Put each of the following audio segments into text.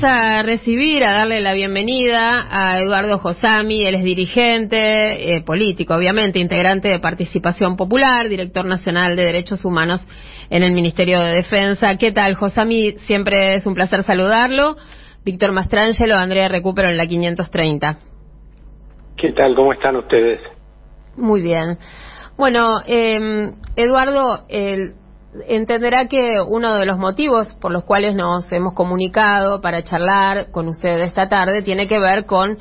Vamos a recibir, a darle la bienvenida a Eduardo Josami, él es dirigente eh, político, obviamente, integrante de Participación Popular, director nacional de Derechos Humanos en el Ministerio de Defensa. ¿Qué tal, Josami? Siempre es un placer saludarlo. Víctor Mastrangelo, Andrea Recupero en la 530. ¿Qué tal? ¿Cómo están ustedes? Muy bien. Bueno, eh, Eduardo, el entenderá que uno de los motivos por los cuales nos hemos comunicado para charlar con ustedes esta tarde tiene que ver con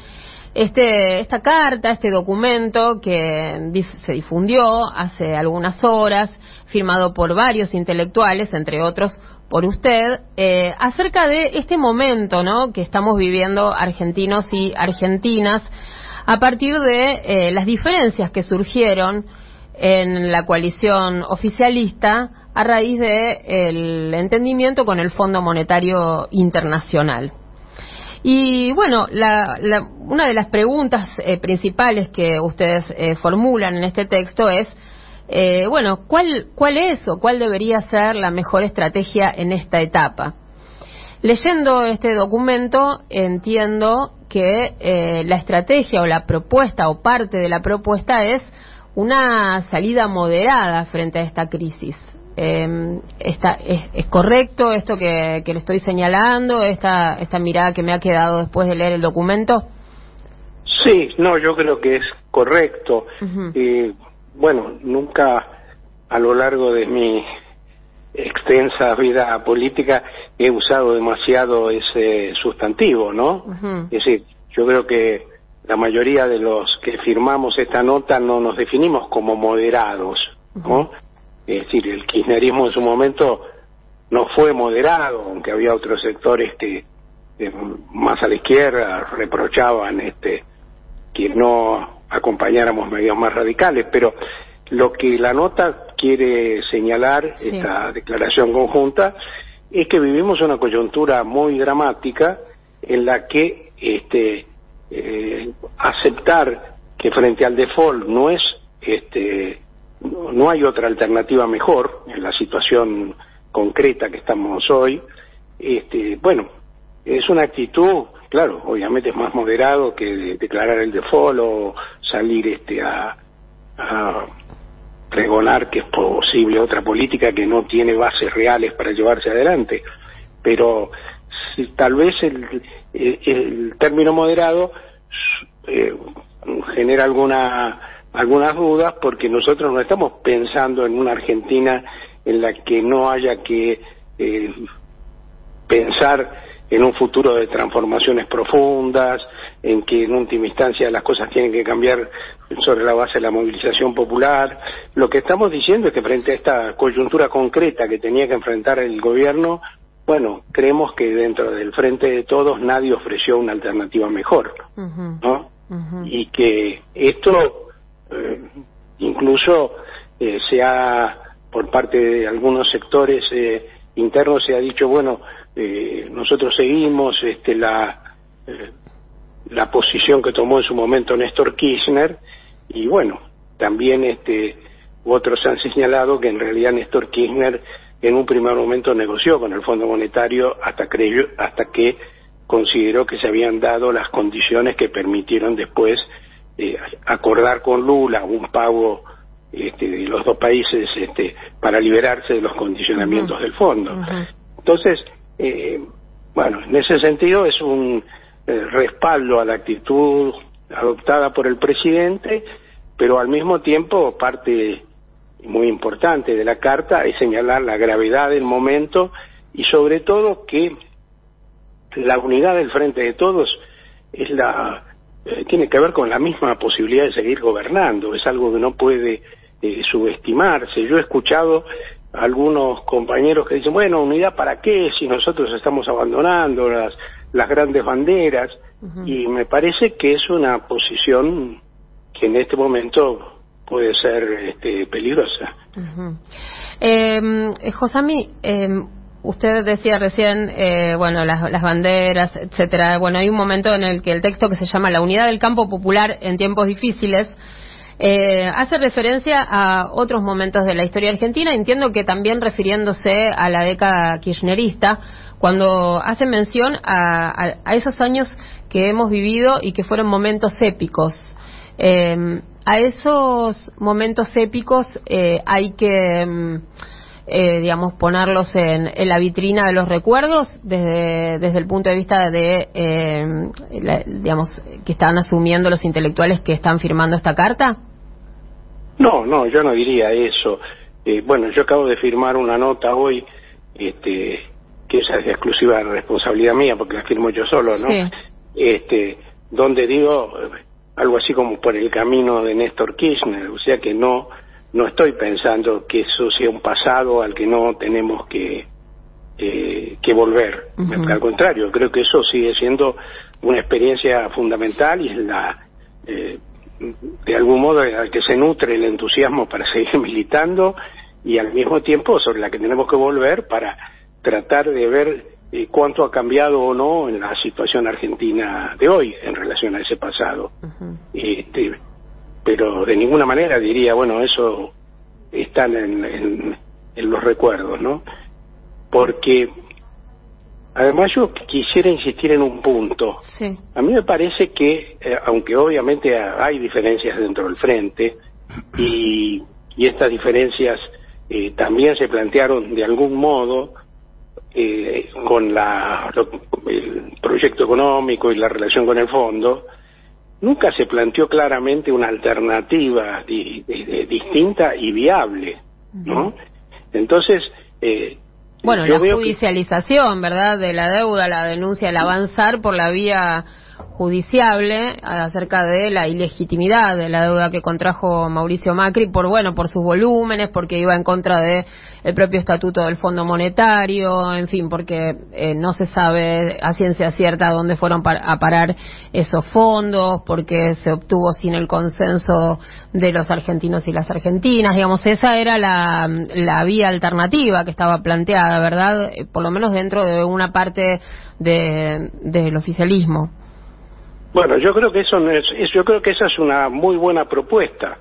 este, esta carta, este documento que se difundió hace algunas horas, firmado por varios intelectuales, entre otros por usted, eh, acerca de este momento ¿no? que estamos viviendo argentinos y argentinas a partir de eh, las diferencias que surgieron en la coalición oficialista a raíz del entendimiento con el Fondo Monetario Internacional. Y bueno, una de las preguntas eh, principales que ustedes eh, formulan en este texto es, eh, bueno, ¿cuál, ¿cuál es o cuál debería ser la mejor estrategia en esta etapa? Leyendo este documento entiendo que la estrategia o la propuesta o parte de la propuesta es una salida moderada frente a esta crisis. Eh, está, es, correcto esto que, le estoy señalando, esta, esta mirada que me ha quedado después de leer el documento? Sí, no, yo creo que es correcto. y bueno, nunca a lo largo de mi extensa vida política he usado demasiado ese sustantivo, ¿no? Es decir, yo creo que la mayoría de los que firmamos esta nota no nos definimos como moderados, ¿no? Es decir, el kirchnerismo en su momento no fue moderado, aunque había otros sectores que más a la izquierda reprochaban este que no acompañáramos medios más radicales, pero lo que la nota quiere señalar, esta declaración conjunta, es que vivimos una coyuntura muy dramática en la que este, eh, aceptar que frente al default no es este, no hay otra alternativa mejor en la situación concreta que estamos hoy. Este, bueno, es una actitud, claro, obviamente es más moderado que declarar el default o salir este a, a pregonar que es posible otra política que no tiene bases reales para llevarse adelante. Pero si, tal vez el, el, término moderado eh, genera alguna algunas dudas porque nosotros no estamos pensando en una Argentina en la que no haya que eh, pensar en un futuro de transformaciones profundas, en que en última instancia las cosas tienen que cambiar sobre la base de la movilización popular. Lo que estamos diciendo es que frente a esta coyuntura concreta que tenía que enfrentar el gobierno, bueno, creemos que dentro del frente de todos nadie ofreció una alternativa mejor, ¿no? Y que esto incluso eh, se ha, por parte de algunos sectores eh, internos, se ha dicho, bueno, nosotros seguimos este, la, la posición que tomó en su momento Néstor Kirchner y bueno, también este, otros han señalado que en realidad Néstor Kirchner en un primer momento negoció con el Fondo Monetario hasta, creyó, hasta que consideró que se habían dado las condiciones que permitieron después eh, acordar con Lula un pago este, de los dos países este, para liberarse de los condicionamientos del fondo. Entonces, eh, bueno, en ese sentido es un eh, respaldo a la actitud adoptada por el presidente, pero al mismo tiempo parte muy importante de la carta es señalar la gravedad del momento y sobre todo que la unidad del frente de todos es la eh, tiene que ver con la misma posibilidad de seguir gobernando, es algo que no puede eh, subestimarse. Yo he escuchado a algunos compañeros que dicen, bueno, unidad para qué si nosotros estamos abandonando las, las grandes banderas, y me parece que es una posición que en este momento puede ser este, peligrosa. eh, Josami, eh, Usted decía recién, eh, bueno, las, banderas, etcétera. Bueno, hay un momento en el que el texto que se llama La unidad del campo popular en tiempos difíciles eh, hace referencia a otros momentos de la historia argentina. Entiendo que también refiriéndose a la década kirchnerista, cuando hace mención a, esos años que hemos vivido y que fueron momentos épicos. Eh, a esos momentos épicos eh, hay que, mm, eh, digamos, ponerlos en, la vitrina de los recuerdos desde, desde el punto de vista de, digamos, que están asumiendo los intelectuales que están firmando esta carta. No, no, yo no diría eso. bueno, yo acabo de firmar una nota hoy, este, que esa es de exclusiva responsabilidad mía porque la firmo yo solo, ¿no? Este, donde digo algo así como por el camino de Néstor Kirchner, o sea que no no estoy pensando que eso sea un pasado al que no tenemos que eh, que volver. Al contrario, creo que eso sigue siendo una experiencia fundamental y es la eh, de algún modo al que se nutre el entusiasmo para seguir militando y al mismo tiempo sobre la que tenemos que volver para tratar de ver eh, cuánto ha cambiado o no en la situación argentina de hoy en relación a ese pasado. este, pero de ninguna manera diría, bueno, eso está en, en, los recuerdos, ¿no? Porque además yo quisiera insistir en un punto. A mí me parece que, eh, aunque obviamente hay diferencias dentro del frente, y, y estas diferencias eh, también se plantearon de algún modo eh, con la, el proyecto económico y la relación con el fondo, nunca se planteó claramente una alternativa distinta y viable, ¿no? Entonces, eh, bueno, la judicialización, ¿verdad? De la deuda, la denuncia, el avanzar por la vía judiciable acerca de la ilegitimidad de la deuda que contrajo Mauricio Macri por bueno por sus volúmenes porque iba en contra de el propio estatuto del Fondo Monetario en fin porque eh, no se sabe a ciencia cierta dónde fueron a parar esos fondos porque se obtuvo sin el consenso de los argentinos y las argentinas. Digamos esa era la, la vía alternativa que estaba planteada verdad eh, por lo menos dentro de una parte de, del oficialismo bueno, yo creo que eso es, yo creo que esa es una muy buena propuesta.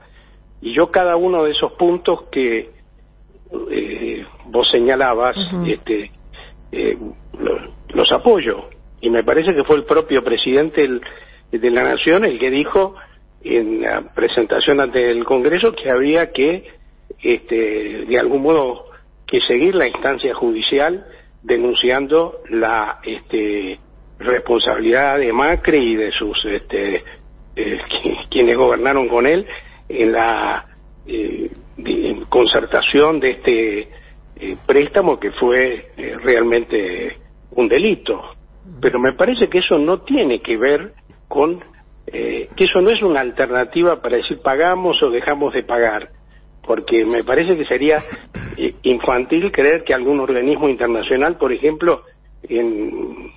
Y yo cada uno de esos puntos que eh, vos señalabas, este, eh, los, apoyo. Y me parece que fue el propio presidente de la nación el que dijo en la presentación ante el Congreso que había que, este, de algún modo, que seguir la instancia judicial denunciando la, este, responsabilidad de Macri y de sus este, eh, quienes gobernaron con él en la eh, concertación de este eh, préstamo que fue realmente un delito. Pero me parece que eso no tiene que ver con que eso no es una alternativa para decir pagamos o dejamos de pagar, porque me parece que sería infantil creer que algún organismo internacional, por ejemplo, en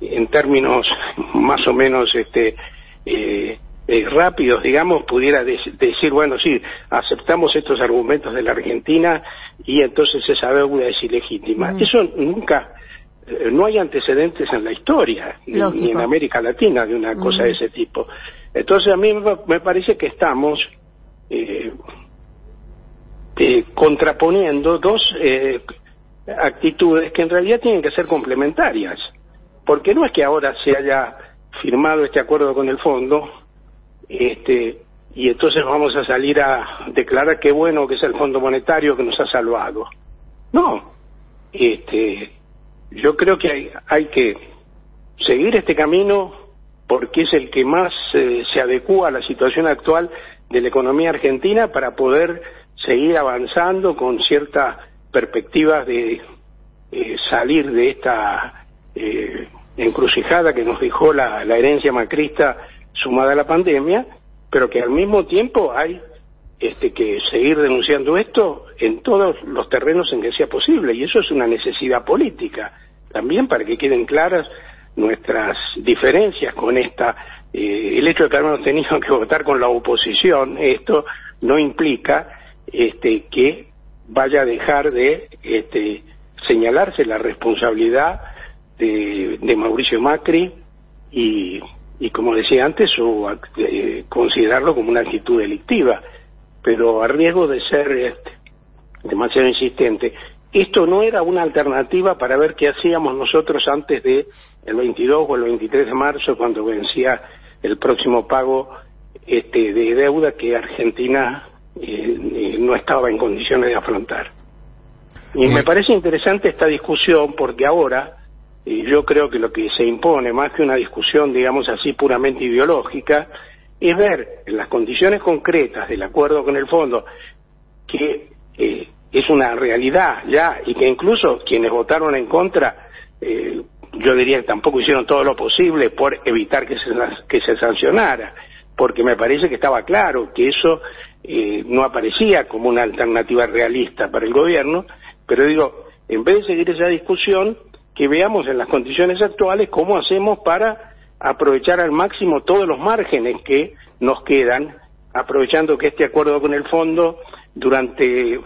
en términos más o menos este eh, eh, rápidos, digamos, pudiera decir, bueno, sí, aceptamos estos argumentos de la Argentina y entonces esa deuda es ilegítima. Mm. Eso nunca, eh, no hay antecedentes en la historia, ni, en América Latina, de una cosa de mm. ese tipo. Entonces a mí me parece que estamos contraponiendo dos actitudes que en realidad tienen que ser complementarias porque no es que ahora se haya firmado este acuerdo con el fondo este y entonces vamos a salir a declarar qué bueno que es el Fondo Monetario que nos ha salvado. No, este, yo creo que hay, hay que seguir este camino porque es el que más eh, se adecua a la situación actual de la economía argentina para poder seguir avanzando con ciertas perspectivas de eh, salir de esta eh, encrucijada que nos dejó la, herencia macrista sumada a la pandemia, pero que al mismo tiempo hay este, que seguir denunciando esto en todos los terrenos en que sea posible, y eso es una necesidad política, también para que queden claras nuestras diferencias con esta. Eh, el hecho de que hayamos tenido que votar con la oposición, esto no implica este, que vaya a dejar de este, señalarse la responsabilidad de, Mauricio Macri y, y, como decía antes, o, eh, considerarlo como una actitud delictiva, pero a riesgo de ser este, demasiado insistente, esto no era una alternativa para ver qué hacíamos nosotros antes de el 22 o el 23 de marzo cuando vencía el próximo pago este, de deuda que Argentina eh, eh, no estaba en condiciones de afrontar. Y me parece interesante esta discusión porque ahora eh, yo creo que lo que se impone, más que una discusión, digamos así, puramente ideológica, es ver en las condiciones concretas del acuerdo con el fondo que es una realidad ya y que incluso quienes votaron en contra yo diría que tampoco hicieron todo lo posible por evitar que se, que se sancionara, porque me parece que estaba claro que eso eh, no aparecía como una alternativa realista para el gobierno, pero digo, en vez de seguir esa discusión, que veamos en las condiciones actuales cómo hacemos para aprovechar al máximo todos los márgenes que nos quedan, aprovechando que este acuerdo con el fondo durante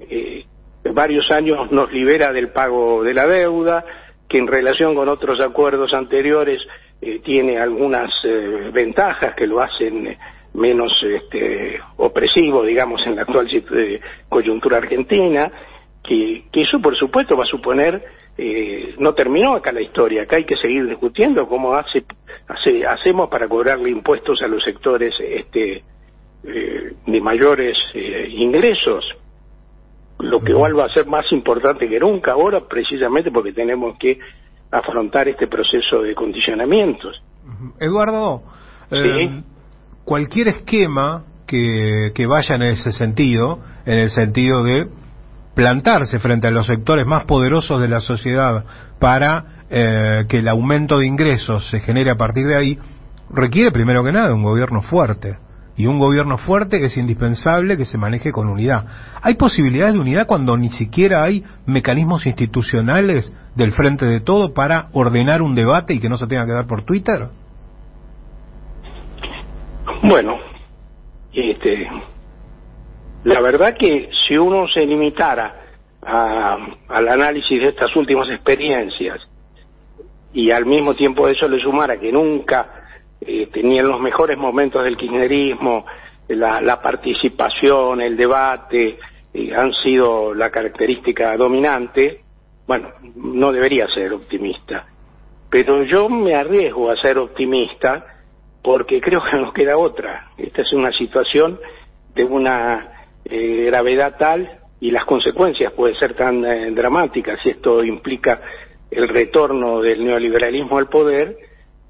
eh, varios años nos libera del pago de la deuda, que en relación con otros acuerdos anteriores eh, tiene algunas eh, ventajas que lo hacen eh, menos este, opresivo, digamos, en la actual coyuntura argentina, que, eso por supuesto va a suponer, no terminó acá la historia, acá hay que seguir discutiendo cómo hace, hacemos para cobrarle impuestos a los sectores este, de mayores ingresos. Lo que igual va a ser más importante que nunca ahora, precisamente porque tenemos que afrontar este proceso de condicionamientos. Eduardo, eh, cualquier esquema que, que vaya en ese sentido, en el sentido de plantarse frente a los sectores más poderosos de la sociedad para eh, que el aumento de ingresos se genere a partir de ahí, requiere primero que nada un gobierno fuerte y un gobierno fuerte es indispensable que se maneje con unidad. ¿Hay posibilidades de unidad cuando ni siquiera hay mecanismos institucionales del frente de todo para ordenar un debate y que no se tenga que dar por Twitter? Bueno, este, la verdad que si uno se limitara al análisis de estas últimas experiencias y al mismo tiempo eso le sumara que nunca eh, tenían los mejores momentos del kirchnerismo, la, participación, el debate, eh, han sido la característica dominante, bueno, no debería ser optimista. Pero yo me arriesgo a ser optimista porque creo que nos queda otra. Esta es una situación de una eh, gravedad tal y las consecuencias pueden ser tan dramáticas si esto implica el retorno del neoliberalismo al poder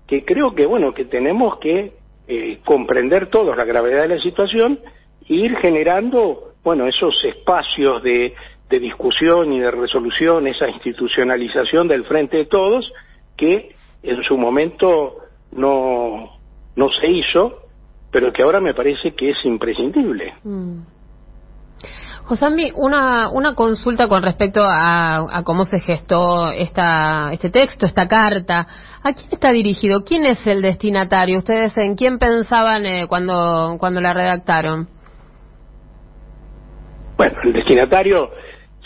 que creo que, bueno, que tenemos que eh, comprender todos la gravedad de la situación e ir generando, bueno, esos espacios de, de discusión y de resolución, esa institucionalización del frente de todos, que en su momento no, no se hizo, pero que ahora me parece que es imprescindible. Mm. Josambi, una, una consulta con respecto a, cómo se gestó esta, este texto, esta carta. ¿A quién está dirigido? ¿Quién es el destinatario? ¿Ustedes en quién pensaban eh, cuando, cuando la redactaron? Bueno, el destinatario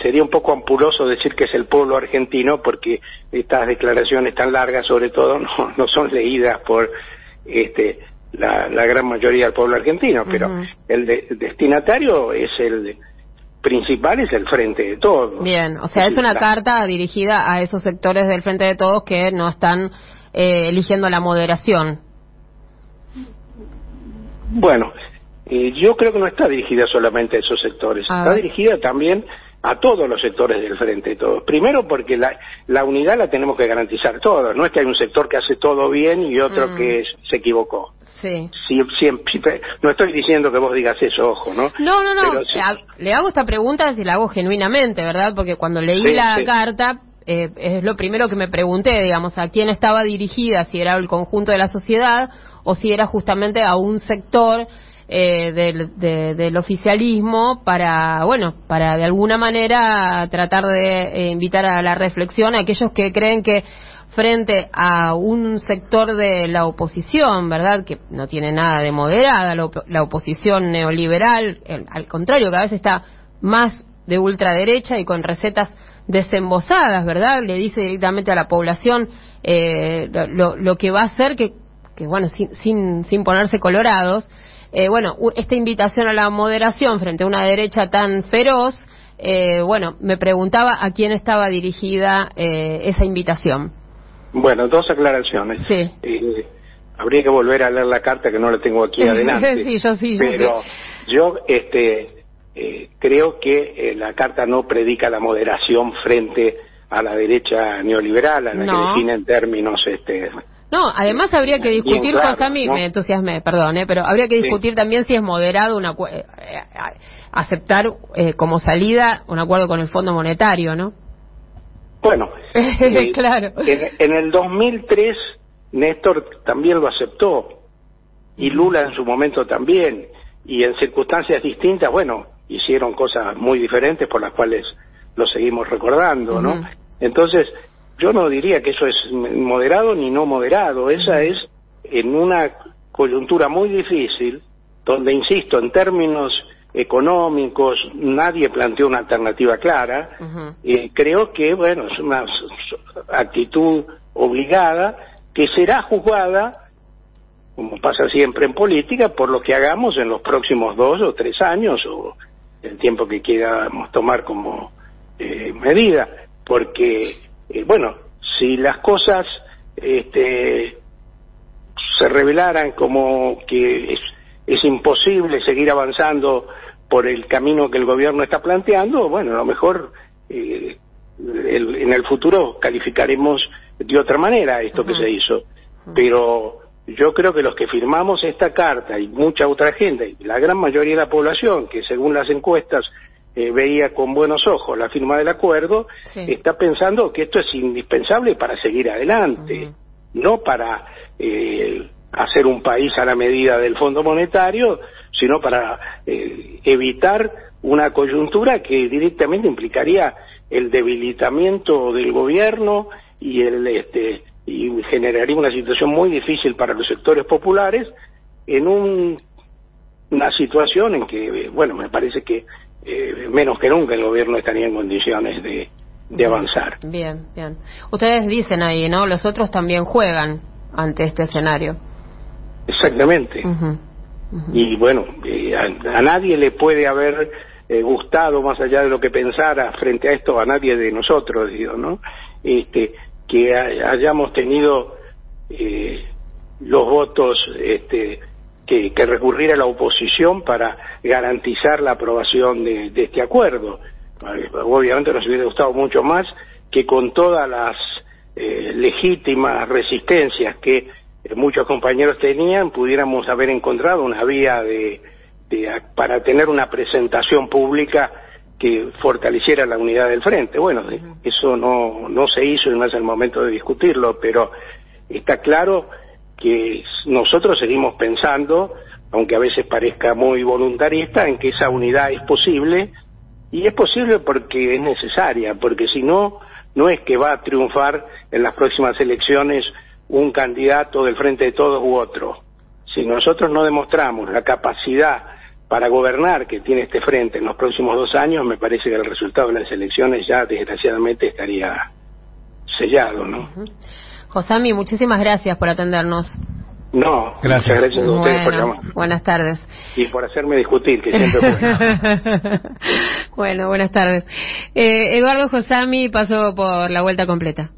sería un poco ampuloso decir que es el pueblo argentino porque estas declaraciones tan largas, sobre todo, no, no son leídas por este, la, gran mayoría del pueblo argentino, pero el, destinatario es el principal es el Frente de Todos. Bien, o sea, es una carta dirigida a esos sectores del Frente de Todos que no están eh, eligiendo la moderación. Bueno, eh, yo creo que no está dirigida solamente a esos sectores, está dirigida también a todos los sectores del frente de todos. Primero porque la, la unidad la tenemos que garantizar todos, no es que hay un sector que hace todo bien y otro mm. que se equivocó. Sí. Siempre, no estoy diciendo que vos digas eso, ojo, ¿no? No, no, no. Le hago esta pregunta y la hago genuinamente, ¿verdad? Porque cuando leí la carta, eh, es lo primero que me pregunté, digamos, a quién estaba dirigida, si era el conjunto de la sociedad o si era justamente a un sector eh, del, del oficialismo para, bueno, para de alguna manera tratar de eh, invitar a la reflexión a aquellos que creen que frente a un sector de la oposición, ¿verdad? Que no tiene nada de moderada, la, oposición neoliberal, al contrario, cada vez está más de ultraderecha y con recetas desembosadas, ¿verdad? Le dice directamente a la población eh, lo, lo, que va a hacer que, que bueno, sin, sin, sin ponerse colorados, eh, bueno, esta invitación a la moderación frente a una derecha tan feroz, eh, bueno, me preguntaba a quién estaba dirigida eh, esa invitación. Bueno, dos aclaraciones. Sí. Eh, habría que volver a leer la carta que no la tengo aquí adelante. sí, yo sí. Pero yo, este, creo que la carta no predica la moderación frente a la derecha neoliberal, a la que define en términos este, no, además habría que discutir, claro, mí me entusiasmé, perdón, ¿eh? pero habría que discutir también si es moderado una, eh, aceptar eh, como salida un acuerdo con el Fondo Monetario, ¿no? Bueno, eh, claro. En, el 2003 Néstor también lo aceptó y Lula en su momento también y en circunstancias distintas, bueno, hicieron cosas muy diferentes por las cuales lo seguimos recordando, ¿no? Entonces, yo no diría que eso es moderado ni no moderado, esa es en una coyuntura muy difícil, donde, insisto, en términos económicos nadie planteó una alternativa clara, eh, creo que, bueno, es una actitud obligada que será juzgada, como pasa siempre en política, por lo que hagamos en los próximos dos o tres años, o el tiempo que quieramos tomar como eh, medida, porque eh, bueno, si las cosas este, se revelaran como que es, es imposible seguir avanzando por el camino que el gobierno está planteando, bueno, a lo mejor eh, en el futuro calificaremos de otra manera esto que se hizo. Pero yo creo que los que firmamos esta carta y mucha otra gente, y la gran mayoría de la población, que según las encuestas eh, veía con buenos ojos la firma del acuerdo, está pensando que esto es indispensable para seguir adelante, no para eh, hacer un país a la medida del Fondo Monetario, sino para eh, evitar una coyuntura que directamente implicaría el debilitamiento del gobierno y el este y generaría una situación muy difícil para los sectores populares en un, una situación en que bueno me parece que eh, menos que nunca el gobierno estaría en condiciones de, de avanzar. Bien, bien. Ustedes dicen ahí, ¿no? Los otros también juegan ante este escenario. Exactamente. Y bueno, eh, a, nadie le puede haber eh, gustado, más allá de lo que pensara frente a esto, a nadie de nosotros, digo, ¿no? Este, que hayamos tenido los votos este, que, recurrir a la oposición para garantizar la aprobación de, este acuerdo. Obviamente nos hubiera gustado mucho más que con todas las eh, legítimas resistencias que eh, muchos compañeros tenían, pudiéramos haber encontrado una vía de, para tener una presentación pública que fortaleciera la unidad del frente. Bueno, eso no, no se hizo y no es el momento de discutirlo, pero está claro que nosotros seguimos pensando, aunque a veces parezca muy voluntarista, en que esa unidad es posible, y es posible porque es necesaria, porque si no, no es que va a triunfar en las próximas elecciones un candidato del frente de todos u otro. Si nosotros no demostramos la capacidad para gobernar que tiene este frente en los próximos dos años, me parece que el resultado de las elecciones ya desgraciadamente estaría sellado, ¿no? Josami, muchísimas gracias por atendernos. No, gracias, gracias a ustedes por llamar. Buenas tardes. Y por hacerme discutir, que siempre bueno. bueno, buenas tardes. Eh, Eduardo Josami pasó por la vuelta completa.